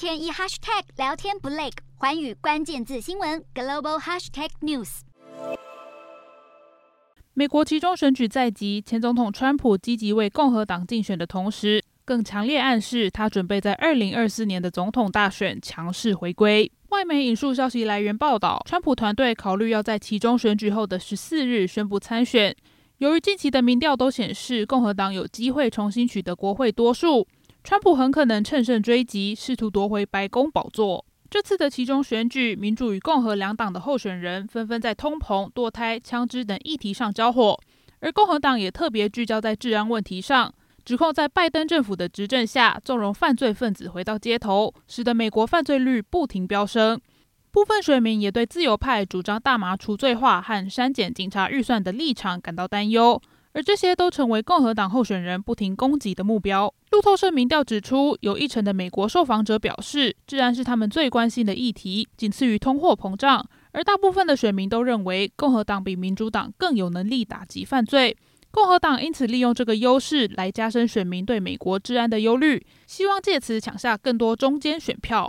天一 hashtag 聊天不累，寰宇关键字新闻 global hashtag news。美国期中选举在即，前总统川普积极为共和党竞选的同时，更强烈暗示他准备在二零二四年的总统大选强势回归。外媒引述消息来源报道，川普团队考虑要在期中选举后的十四日宣布参选。由于近期的民调都显示共和党有机会重新取得国会多数，川普很可能乘胜追击，试图夺回白宫宝座。这次的其中选举，民主与共和两党的候选人纷纷在通膨、堕胎、枪支等议题上交火，而共和党也特别聚焦在治安问题上，指控在拜登政府的执政下，纵容犯罪分子回到街头，使得美国犯罪率不停飙升。部分选民也对自由派主张大麻除罪化和删减警察预算的立场感到担忧。而这些都成为共和党候选人不停攻击的目标。路透社民调指出，有一成的美国受访者表示，治安是他们最关心的议题，仅次于通货膨胀。而大部分的选民都认为，共和党比民主党更有能力打击犯罪。共和党因此利用这个优势来加深选民对美国治安的忧虑，希望借此抢下更多中间选票。